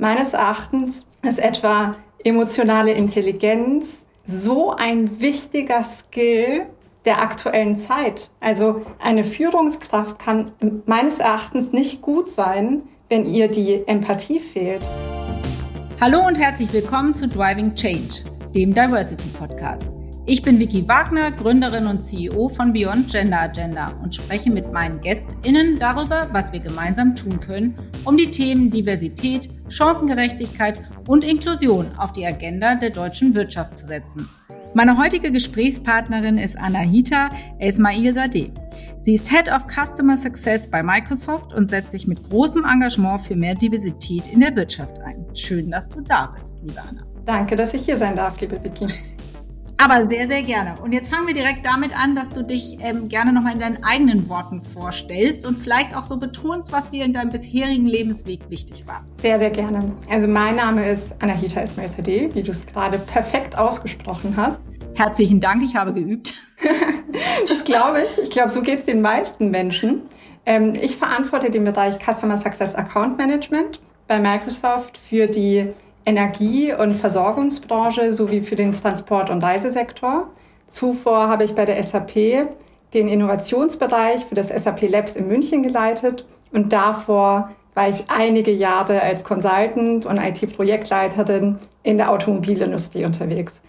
meines Erachtens ist etwa emotionale Intelligenz so ein wichtiger Skill der aktuellen Zeit. Also eine Führungskraft kann meines Erachtens nicht gut sein, wenn ihr die Empathie fehlt. Hallo und herzlich willkommen zu Driving Change, dem Diversity Podcast. Ich bin Vicky Wagner, Gründerin und CEO von Beyond Gender Agenda und spreche mit meinen GästInnen darüber, was wir gemeinsam tun können, um die Themen Diversität, Chancengerechtigkeit und Inklusion auf die Agenda der deutschen Wirtschaft zu setzen. Meine heutige Gesprächspartnerin ist Anahita Esmail Sadeh. Sie ist Head of Customer Success bei Microsoft und setzt sich mit großem Engagement für mehr Diversität in der Wirtschaft ein. Schön, dass du da bist, liebe Anna. Danke, dass ich hier sein darf, liebe Vicky. Aber sehr, sehr gerne. Und jetzt fangen wir direkt damit an, dass du dich ähm, gerne nochmal in deinen eigenen Worten vorstellst und vielleicht auch so betonst, was dir in deinem bisherigen Lebensweg wichtig war. Sehr, sehr gerne. Also mein Name ist Anahita Ismail Zadeh, wie du es gerade perfekt ausgesprochen hast. Herzlichen Dank, ich habe geübt. das glaube ich. Ich glaube, so geht es den meisten Menschen. Ähm, ich verantworte den Bereich Customer Success Account Management bei Microsoft für die Energie- und Versorgungsbranche sowie für den Transport- und Reisesektor. Zuvor habe ich bei der SAP den Innovationsbereich für das SAP Labs in München geleitet und davor war ich einige Jahre als Consultant und IT-Projektleiterin in der Automobilindustrie unterwegs.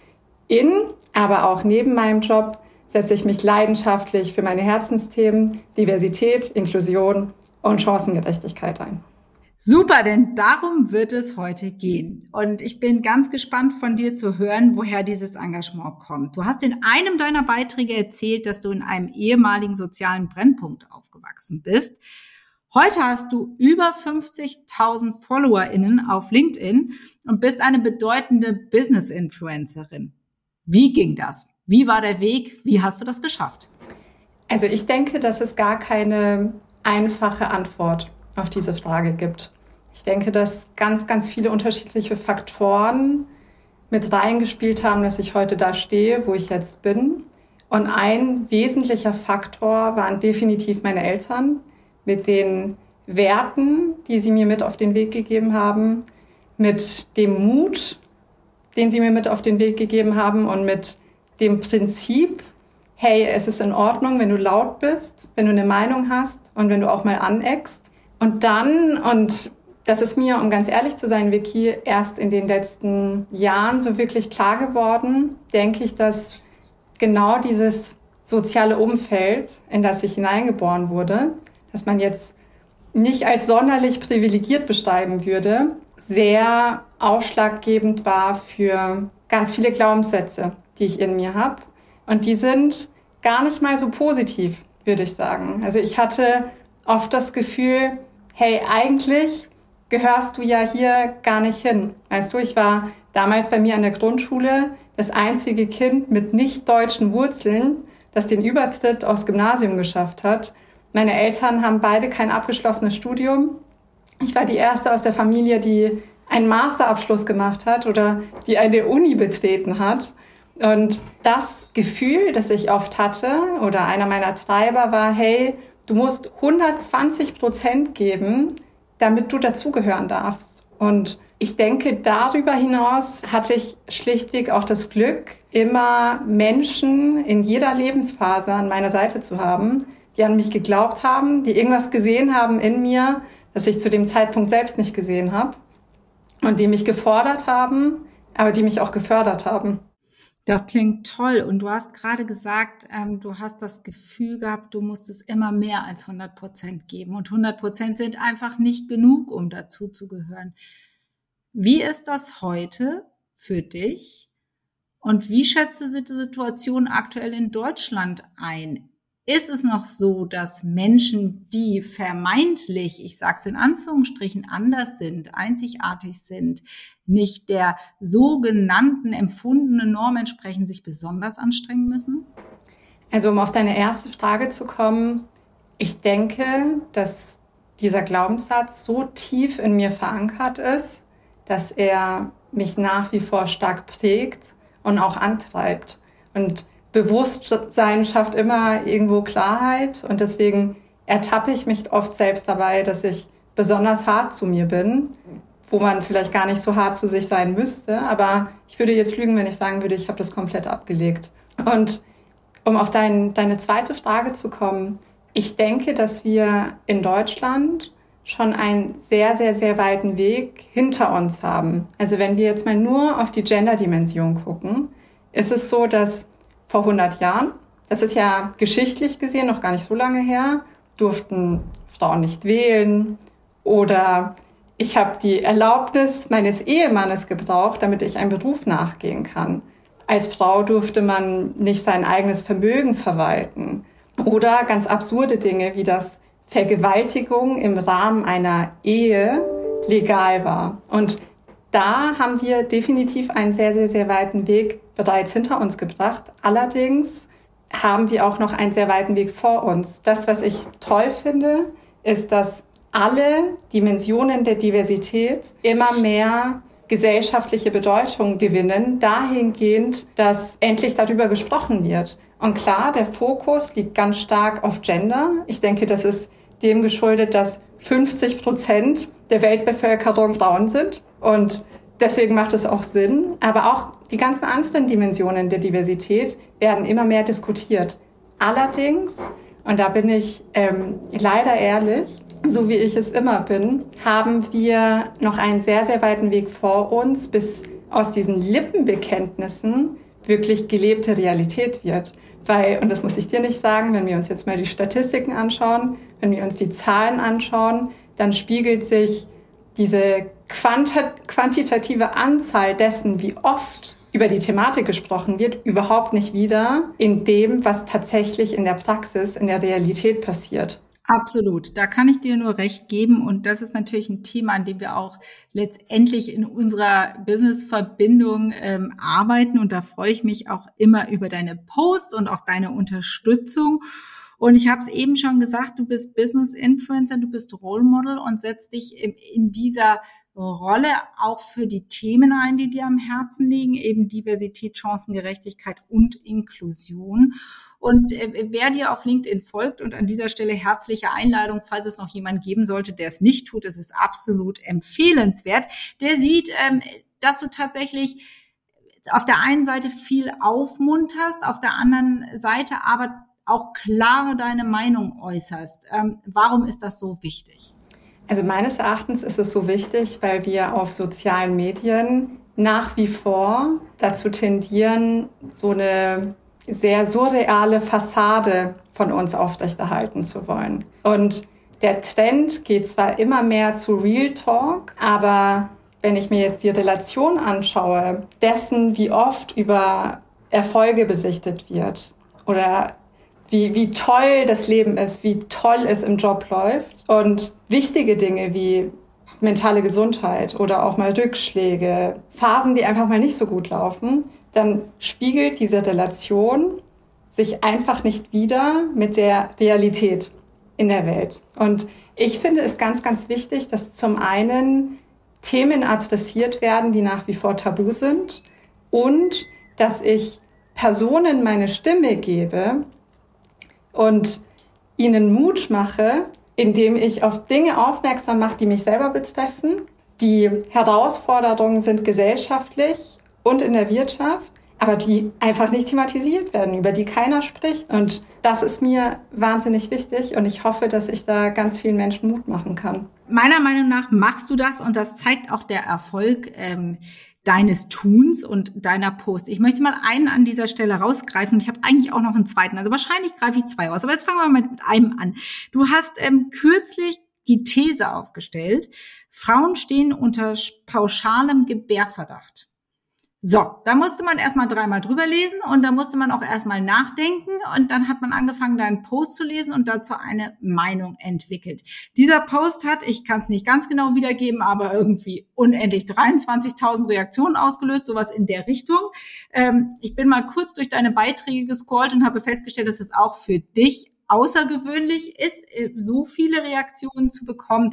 In, aber auch neben meinem Job setze ich mich leidenschaftlich für meine Herzensthemen Diversität, Inklusion und Chancengerechtigkeit ein. Super, denn darum wird es heute gehen. Und ich bin ganz gespannt von dir zu hören, woher dieses Engagement kommt. Du hast in einem deiner Beiträge erzählt, dass du in einem ehemaligen sozialen Brennpunkt aufgewachsen bist. Heute hast du über 50.000 FollowerInnen auf LinkedIn und bist eine bedeutende Business-Influencerin. Wie ging das? Wie war der Weg? Wie hast du das geschafft? Also ich denke, dass es gar keine einfache Antwort auf diese Frage gibt. Ich denke, dass ganz, ganz viele unterschiedliche Faktoren mit reingespielt haben, dass ich heute da stehe, wo ich jetzt bin. Und ein wesentlicher Faktor waren definitiv meine Eltern mit den Werten, die sie mir mit auf den Weg gegeben haben, mit dem Mut, den sie mir mit auf den Weg gegeben haben und mit dem Prinzip, hey, es ist in Ordnung, wenn du laut bist, wenn du eine Meinung hast und wenn du auch mal aneckst. Und dann, und das ist mir, um ganz ehrlich zu sein, Vicky, erst in den letzten Jahren so wirklich klar geworden, denke ich, dass genau dieses soziale Umfeld, in das ich hineingeboren wurde, dass man jetzt nicht als sonderlich privilegiert beschreiben würde, sehr ausschlaggebend war für ganz viele Glaubenssätze, die ich in mir habe. Und die sind gar nicht mal so positiv, würde ich sagen. Also ich hatte oft das Gefühl, hey, eigentlich gehörst du ja hier gar nicht hin. Weißt du, ich war damals bei mir an der Grundschule das einzige Kind mit nicht deutschen Wurzeln, das den Übertritt aufs Gymnasium geschafft hat. Meine Eltern haben beide kein abgeschlossenes Studium. Ich war die erste aus der Familie, die einen Masterabschluss gemacht hat oder die eine Uni betreten hat. Und das Gefühl, das ich oft hatte oder einer meiner Treiber war, hey, Du musst 120 Prozent geben, damit du dazugehören darfst. Und ich denke, darüber hinaus hatte ich schlichtweg auch das Glück, immer Menschen in jeder Lebensphase an meiner Seite zu haben, die an mich geglaubt haben, die irgendwas gesehen haben in mir, das ich zu dem Zeitpunkt selbst nicht gesehen habe und die mich gefordert haben, aber die mich auch gefördert haben. Das klingt toll. Und du hast gerade gesagt, ähm, du hast das Gefühl gehabt, du musst es immer mehr als 100 Prozent geben. Und 100 Prozent sind einfach nicht genug, um dazu zu gehören. Wie ist das heute für dich? Und wie schätzt du die Situation aktuell in Deutschland ein? Ist es noch so, dass Menschen, die vermeintlich, ich sage es in Anführungsstrichen, anders sind, einzigartig sind, nicht der sogenannten empfundenen Norm entsprechen, sich besonders anstrengen müssen? Also um auf deine erste Frage zu kommen, ich denke, dass dieser Glaubenssatz so tief in mir verankert ist, dass er mich nach wie vor stark prägt und auch antreibt. Und Bewusstsein schafft immer irgendwo Klarheit und deswegen ertappe ich mich oft selbst dabei, dass ich besonders hart zu mir bin, wo man vielleicht gar nicht so hart zu sich sein müsste. Aber ich würde jetzt lügen, wenn ich sagen würde, ich habe das komplett abgelegt. Und um auf dein, deine zweite Frage zu kommen, ich denke, dass wir in Deutschland schon einen sehr, sehr, sehr weiten Weg hinter uns haben. Also wenn wir jetzt mal nur auf die Gender-Dimension gucken, ist es so, dass vor 100 Jahren, das ist ja geschichtlich gesehen noch gar nicht so lange her, durften Frauen nicht wählen oder ich habe die Erlaubnis meines Ehemannes gebraucht, damit ich einen Beruf nachgehen kann. Als Frau durfte man nicht sein eigenes Vermögen verwalten. Oder ganz absurde Dinge wie das Vergewaltigung im Rahmen einer Ehe legal war. Und da haben wir definitiv einen sehr, sehr, sehr weiten Weg bereits hinter uns gebracht. Allerdings haben wir auch noch einen sehr weiten Weg vor uns. Das, was ich toll finde, ist, dass alle Dimensionen der Diversität immer mehr gesellschaftliche Bedeutung gewinnen, dahingehend, dass endlich darüber gesprochen wird. Und klar, der Fokus liegt ganz stark auf Gender. Ich denke, das ist dem geschuldet, dass 50 Prozent der Weltbevölkerung Frauen sind. Und deswegen macht es auch Sinn. Aber auch die ganzen anderen Dimensionen der Diversität werden immer mehr diskutiert. Allerdings, und da bin ich ähm, leider ehrlich, so wie ich es immer bin, haben wir noch einen sehr, sehr weiten Weg vor uns, bis aus diesen Lippenbekenntnissen wirklich gelebte Realität wird. Weil, und das muss ich dir nicht sagen, wenn wir uns jetzt mal die Statistiken anschauen, wenn wir uns die Zahlen anschauen, dann spiegelt sich diese quantitative Anzahl dessen, wie oft über die Thematik gesprochen wird, überhaupt nicht wieder in dem, was tatsächlich in der Praxis, in der Realität passiert. Absolut, da kann ich dir nur recht geben und das ist natürlich ein Thema, an dem wir auch letztendlich in unserer Business-Verbindung ähm, arbeiten und da freue ich mich auch immer über deine Posts und auch deine Unterstützung. Und ich habe es eben schon gesagt, du bist Business Influencer, du bist Role Model und setzt dich in, in dieser Rolle auch für die Themen ein, die dir am Herzen liegen, eben Diversität, Chancengerechtigkeit und Inklusion. Und äh, wer dir auf LinkedIn folgt und an dieser Stelle herzliche Einladung, falls es noch jemand geben sollte, der es nicht tut, es ist absolut empfehlenswert, der sieht, ähm, dass du tatsächlich auf der einen Seite viel aufmunterst, auf der anderen Seite aber auch klar deine Meinung äußerst. Ähm, warum ist das so wichtig? Also meines Erachtens ist es so wichtig, weil wir auf sozialen Medien nach wie vor dazu tendieren, so eine sehr surreale Fassade von uns aufrechterhalten zu wollen. Und der Trend geht zwar immer mehr zu Real Talk, aber wenn ich mir jetzt die Relation anschaue, dessen, wie oft über Erfolge berichtet wird oder wie, wie toll das Leben ist, wie toll es im Job läuft und wichtige Dinge wie mentale Gesundheit oder auch mal Rückschläge, Phasen, die einfach mal nicht so gut laufen, dann spiegelt diese Relation sich einfach nicht wieder mit der Realität in der Welt. Und ich finde es ganz, ganz wichtig, dass zum einen Themen adressiert werden, die nach wie vor tabu sind und dass ich Personen meine Stimme gebe, und ihnen Mut mache, indem ich auf Dinge aufmerksam mache, die mich selber betreffen. Die Herausforderungen sind gesellschaftlich und in der Wirtschaft, aber die einfach nicht thematisiert werden, über die keiner spricht. Und das ist mir wahnsinnig wichtig und ich hoffe, dass ich da ganz vielen Menschen Mut machen kann. Meiner Meinung nach machst du das und das zeigt auch der Erfolg. Ähm deines Tuns und deiner Post. Ich möchte mal einen an dieser Stelle rausgreifen. Ich habe eigentlich auch noch einen zweiten. Also wahrscheinlich greife ich zwei aus. Aber jetzt fangen wir mal mit einem an. Du hast ähm, kürzlich die These aufgestellt, Frauen stehen unter pauschalem Gebärverdacht. So, da musste man erstmal dreimal drüber lesen und da musste man auch erstmal nachdenken und dann hat man angefangen, deinen Post zu lesen und dazu eine Meinung entwickelt. Dieser Post hat, ich kann es nicht ganz genau wiedergeben, aber irgendwie unendlich 23.000 Reaktionen ausgelöst, sowas in der Richtung. Ähm, ich bin mal kurz durch deine Beiträge gescrollt und habe festgestellt, dass es auch für dich außergewöhnlich ist, äh, so viele Reaktionen zu bekommen.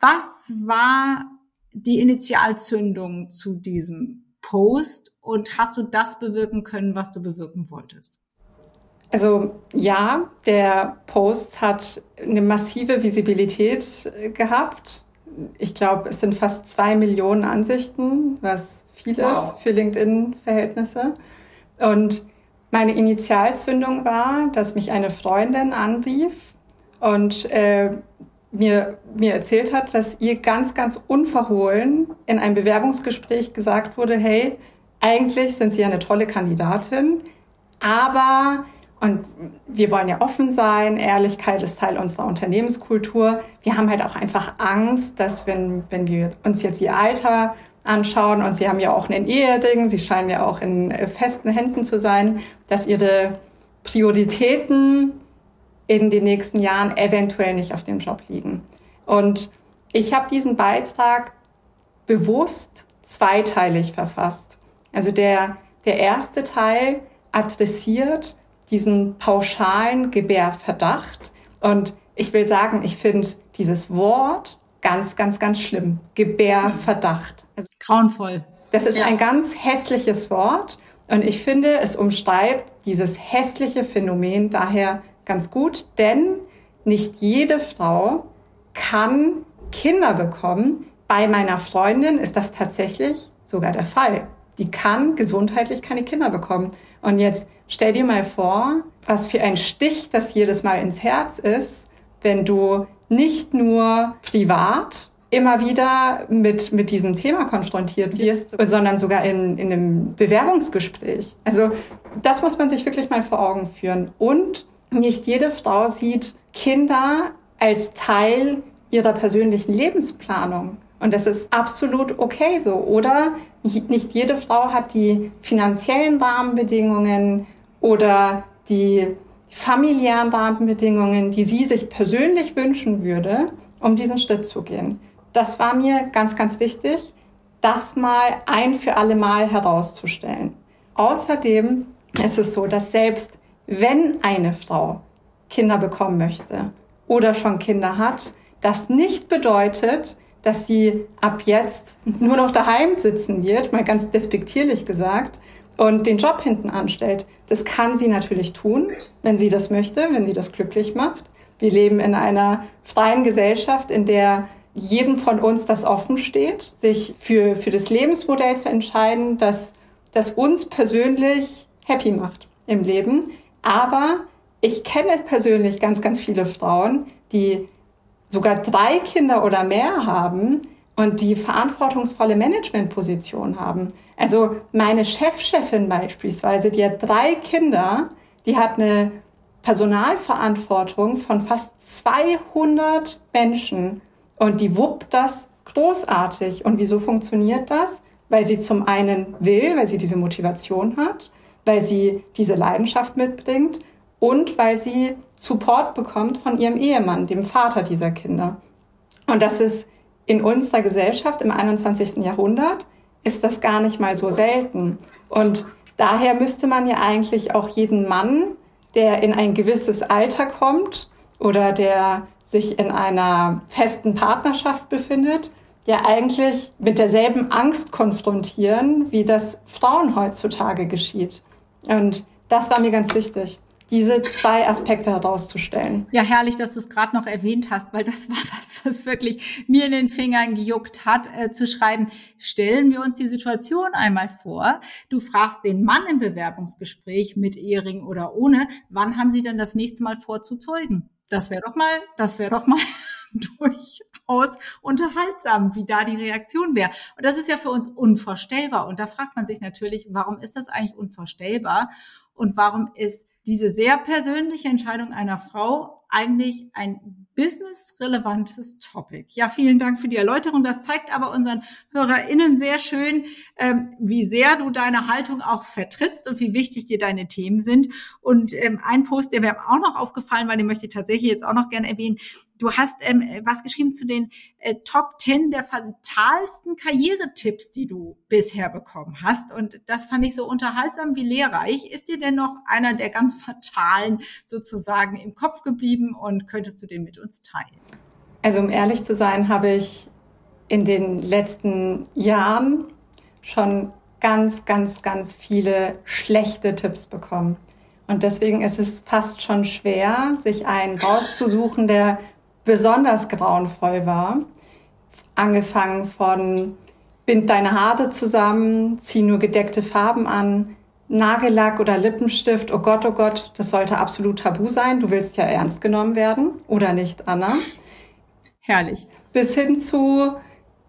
Was war die Initialzündung zu diesem Post und hast du das bewirken können, was du bewirken wolltest? Also ja, der Post hat eine massive Visibilität äh, gehabt, ich glaube, es sind fast zwei Millionen Ansichten, was viel ist wow. für LinkedIn-Verhältnisse. Und meine Initialzündung war, dass mich eine Freundin anrief und äh, mir, mir erzählt hat, dass ihr ganz, ganz unverhohlen in einem Bewerbungsgespräch gesagt wurde, hey, eigentlich sind Sie eine tolle Kandidatin, aber, und wir wollen ja offen sein, Ehrlichkeit ist Teil unserer Unternehmenskultur. Wir haben halt auch einfach Angst, dass wenn, wenn wir uns jetzt Ihr Alter anschauen und Sie haben ja auch einen Ehering, Sie scheinen ja auch in festen Händen zu sein, dass Ihre Prioritäten in den nächsten Jahren eventuell nicht auf dem Job liegen. Und ich habe diesen Beitrag bewusst zweiteilig verfasst. Also der, der erste Teil adressiert diesen pauschalen Gebärverdacht. Und ich will sagen, ich finde dieses Wort ganz, ganz, ganz schlimm. Gebärverdacht. Also, Grauenvoll. Das ist ja. ein ganz hässliches Wort. Und ich finde, es umschreibt dieses hässliche Phänomen daher ganz gut, denn nicht jede Frau kann Kinder bekommen. Bei meiner Freundin ist das tatsächlich sogar der Fall. Die kann gesundheitlich keine Kinder bekommen. Und jetzt stell dir mal vor, was für ein Stich das jedes Mal ins Herz ist, wenn du nicht nur privat immer wieder mit, mit diesem Thema konfrontiert wirst, sondern sogar in, in einem Bewerbungsgespräch. Also das muss man sich wirklich mal vor Augen führen. Und nicht jede Frau sieht Kinder als Teil ihrer persönlichen Lebensplanung. Und das ist absolut okay so. Oder nicht jede Frau hat die finanziellen Rahmenbedingungen oder die familiären Rahmenbedingungen, die sie sich persönlich wünschen würde, um diesen Schritt zu gehen. Das war mir ganz, ganz wichtig, das mal ein für alle Mal herauszustellen. Außerdem ist es so, dass selbst wenn eine Frau Kinder bekommen möchte oder schon Kinder hat, das nicht bedeutet, dass sie ab jetzt nur noch daheim sitzen wird, mal ganz despektierlich gesagt, und den Job hinten anstellt. Das kann sie natürlich tun, wenn sie das möchte, wenn sie das glücklich macht. Wir leben in einer freien Gesellschaft, in der jedem von uns das offen steht, sich für, für das Lebensmodell zu entscheiden, das, das uns persönlich happy macht im Leben. Aber ich kenne persönlich ganz, ganz viele Frauen, die sogar drei Kinder oder mehr haben und die verantwortungsvolle Managementposition haben. Also meine Chefchefin beispielsweise, die hat drei Kinder, die hat eine Personalverantwortung von fast 200 Menschen und die wuppt das großartig. Und wieso funktioniert das? Weil sie zum einen will, weil sie diese Motivation hat, weil sie diese Leidenschaft mitbringt und weil sie Support bekommt von ihrem Ehemann, dem Vater dieser Kinder. Und das ist in unserer Gesellschaft im 21. Jahrhundert ist das gar nicht mal so selten. Und daher müsste man ja eigentlich auch jeden Mann, der in ein gewisses Alter kommt oder der sich in einer festen Partnerschaft befindet, ja eigentlich mit derselben Angst konfrontieren, wie das Frauen heutzutage geschieht. Und das war mir ganz wichtig diese zwei Aspekte herauszustellen. Ja, herrlich, dass du es gerade noch erwähnt hast, weil das war was, was wirklich mir in den Fingern gejuckt hat, äh, zu schreiben, stellen wir uns die Situation einmal vor. Du fragst den Mann im Bewerbungsgespräch mit Ehering oder ohne, wann haben sie denn das nächste Mal vor zu zeugen? Das wäre doch mal, das wäre doch mal durchaus unterhaltsam, wie da die Reaktion wäre. Und das ist ja für uns unvorstellbar. Und da fragt man sich natürlich, warum ist das eigentlich unvorstellbar? Und warum ist diese sehr persönliche Entscheidung einer Frau eigentlich ein businessrelevantes Topic. Ja, vielen Dank für die Erläuterung. Das zeigt aber unseren HörerInnen sehr schön, ähm, wie sehr du deine Haltung auch vertrittst und wie wichtig dir deine Themen sind. Und ähm, ein Post, der mir auch noch aufgefallen war, den möchte ich tatsächlich jetzt auch noch gerne erwähnen. Du hast ähm, was geschrieben zu den äh, Top 10 der fatalsten Karrieretipps, die du bisher bekommen hast. Und das fand ich so unterhaltsam wie lehrreich. Ist dir denn noch einer der ganz fatalen sozusagen im Kopf geblieben und könntest du den mit uns teilen? Also um ehrlich zu sein, habe ich in den letzten Jahren schon ganz, ganz, ganz viele schlechte Tipps bekommen. Und deswegen ist es fast schon schwer, sich einen rauszusuchen, der besonders grauenvoll war. angefangen von bind deine Haare zusammen, zieh nur gedeckte Farben an, Nagellack oder Lippenstift, oh Gott, oh Gott, das sollte absolut tabu sein. Du willst ja ernst genommen werden, oder nicht, Anna? Herrlich. Bis hin zu,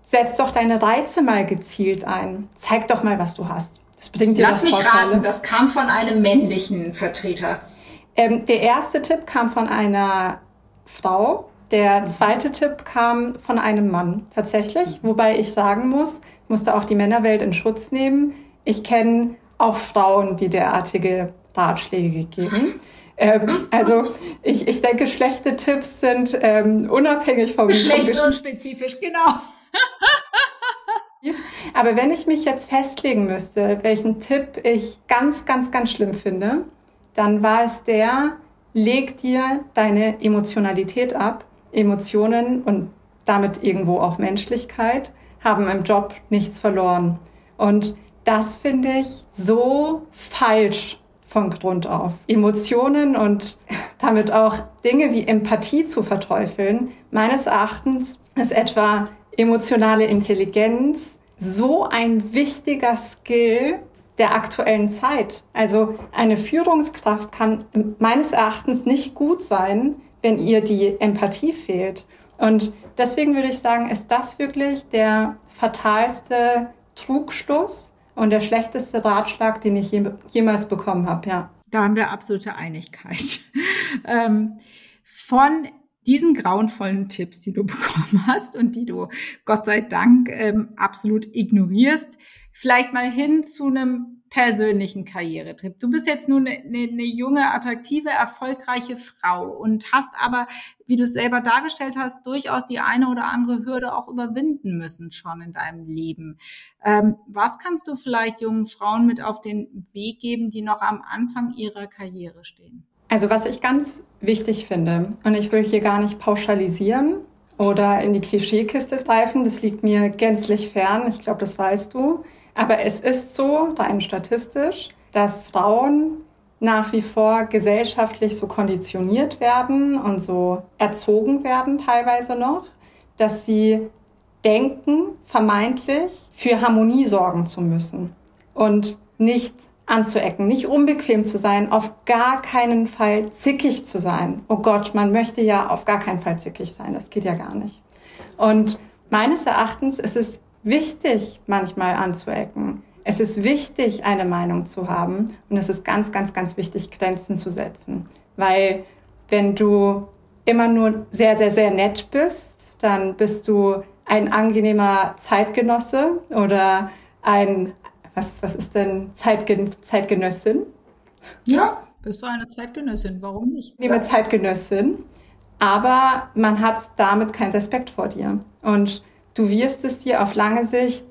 setz doch deine Reize mal gezielt ein. Zeig doch mal, was du hast. Das bringt dir Lass mich Vorteile. raten, das kam von einem männlichen Vertreter. Ähm, der erste Tipp kam von einer Frau. Der zweite Tipp kam von einem Mann tatsächlich, wobei ich sagen muss, ich musste auch die Männerwelt in Schutz nehmen. Ich kenne auch Frauen, die derartige Ratschläge geben. Ähm, also ich, ich denke, schlechte Tipps sind ähm, unabhängig vom Geschlechtsunspezifisch, genau. Aber wenn ich mich jetzt festlegen müsste, welchen Tipp ich ganz, ganz, ganz schlimm finde, dann war es der, leg dir deine Emotionalität ab. Emotionen und damit irgendwo auch Menschlichkeit haben im Job nichts verloren. Und das finde ich so falsch von Grund auf. Emotionen und damit auch Dinge wie Empathie zu verteufeln, meines Erachtens ist etwa emotionale Intelligenz so ein wichtiger Skill der aktuellen Zeit. Also eine Führungskraft kann meines Erachtens nicht gut sein, wenn ihr die Empathie fehlt. Und deswegen würde ich sagen, ist das wirklich der fatalste Trugschluss und der schlechteste Ratschlag, den ich jemals bekommen habe, ja. Da haben wir absolute Einigkeit. ähm, von diesen grauenvollen Tipps, die du bekommen hast und die du Gott sei Dank ähm, absolut ignorierst, vielleicht mal hin zu einem persönlichen Karrieretrip. Du bist jetzt nun eine, eine, junge, attraktive, erfolgreiche Frau und hast aber, wie du es selber dargestellt hast, durchaus die eine oder andere Hürde auch überwinden müssen schon in deinem Leben. Ähm, was kannst du vielleicht jungen Frauen mit auf den Weg geben, die noch am Anfang ihrer Karriere stehen? Also was ich ganz wichtig finde, und ich will hier gar nicht pauschalisieren oder in die Klischeekiste greifen, das liegt mir gänzlich fern, ich glaube, das weißt du. Aber es ist so, rein statistisch, dass Frauen nach wie vor gesellschaftlich so konditioniert werden und so erzogen werden teilweise noch, dass sie denken, vermeintlich für Harmonie sorgen zu müssen und nicht anzuecken, nicht unbequem zu sein, auf gar keinen Fall zickig zu sein. Oh Gott, man möchte ja auf gar keinen Fall zickig sein, das geht ja gar nicht. Und meines Erachtens ist es wichtig, manchmal anzuecken. Es ist wichtig, eine Meinung zu haben und es ist ganz, ganz, ganz wichtig, Grenzen zu setzen. Weil wenn du immer nur sehr, sehr, sehr nett bist, dann bist du ein angenehmer Zeitgenosse oder ein, was, was ist denn Zeitgen Zeitgenössin? Ja, bist du eine Zeitgenössin, warum nicht? Liebe Zeitgenössin, aber man hat damit keinen Respekt vor dir. Und du wirst es dir auf lange Sicht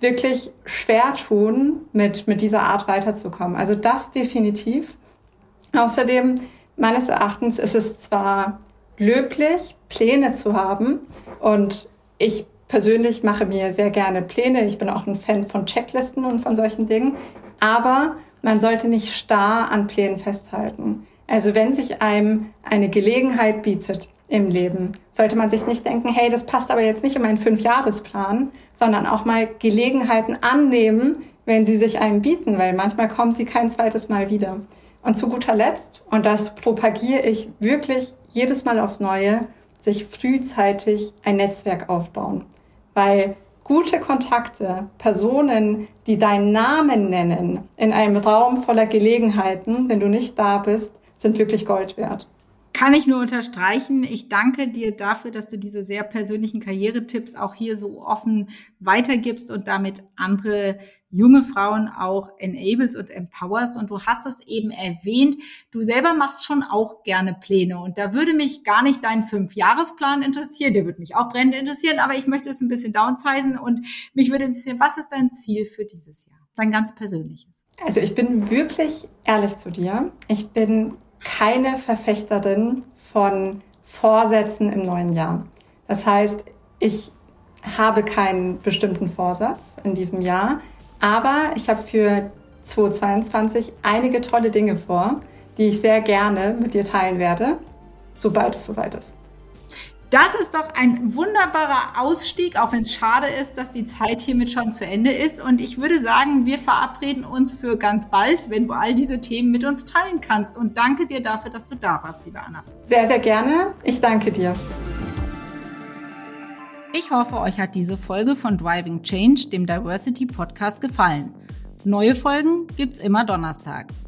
wirklich schwer tun, mit, mit dieser Art weiterzukommen. Also das definitiv. Außerdem, meines Erachtens ist es zwar löblich, Pläne zu haben und ich persönlich mache mir sehr gerne Pläne. Ich bin auch ein Fan von Checklisten und von solchen Dingen. Aber man sollte nicht starr an Plänen festhalten. Also wenn sich einem eine Gelegenheit bietet, im Leben. Sollte man sich nicht denken, hey, das passt aber jetzt nicht in meinen Fünfjahresplan, sondern auch mal Gelegenheiten annehmen, wenn sie sich einem bieten, weil manchmal kommen sie kein zweites Mal wieder. Und zu guter Letzt, und das propagiere ich wirklich jedes Mal aufs Neue, sich frühzeitig ein Netzwerk aufbauen. Weil gute Kontakte, Personen, die deinen Namen nennen, in einem Raum voller Gelegenheiten, wenn du nicht da bist, sind wirklich Gold wert. Kann ich nur unterstreichen. Ich danke dir dafür, dass du diese sehr persönlichen Karrieretipps auch hier so offen weitergibst und damit andere junge Frauen auch enables und empowerst. Und du hast es eben erwähnt, du selber machst schon auch gerne Pläne. Und da würde mich gar nicht dein Fünfjahresplan interessieren. Der würde mich auch brennend interessieren, aber ich möchte es ein bisschen downsizen und mich würde interessieren, was ist dein Ziel für dieses Jahr? Dein ganz persönliches. Also ich bin wirklich ehrlich zu dir. Ich bin keine Verfechterin von Vorsätzen im neuen Jahr. Das heißt, ich habe keinen bestimmten Vorsatz in diesem Jahr, aber ich habe für 2022 einige tolle Dinge vor, die ich sehr gerne mit dir teilen werde, sobald es soweit ist. Das ist doch ein wunderbarer Ausstieg, auch wenn es schade ist, dass die Zeit hiermit schon zu Ende ist. Und ich würde sagen, wir verabreden uns für ganz bald, wenn du all diese Themen mit uns teilen kannst. Und danke dir dafür, dass du da warst, liebe Anna. Sehr, sehr gerne. Ich danke dir. Ich hoffe, euch hat diese Folge von Driving Change, dem Diversity Podcast, gefallen. Neue Folgen gibt's immer donnerstags.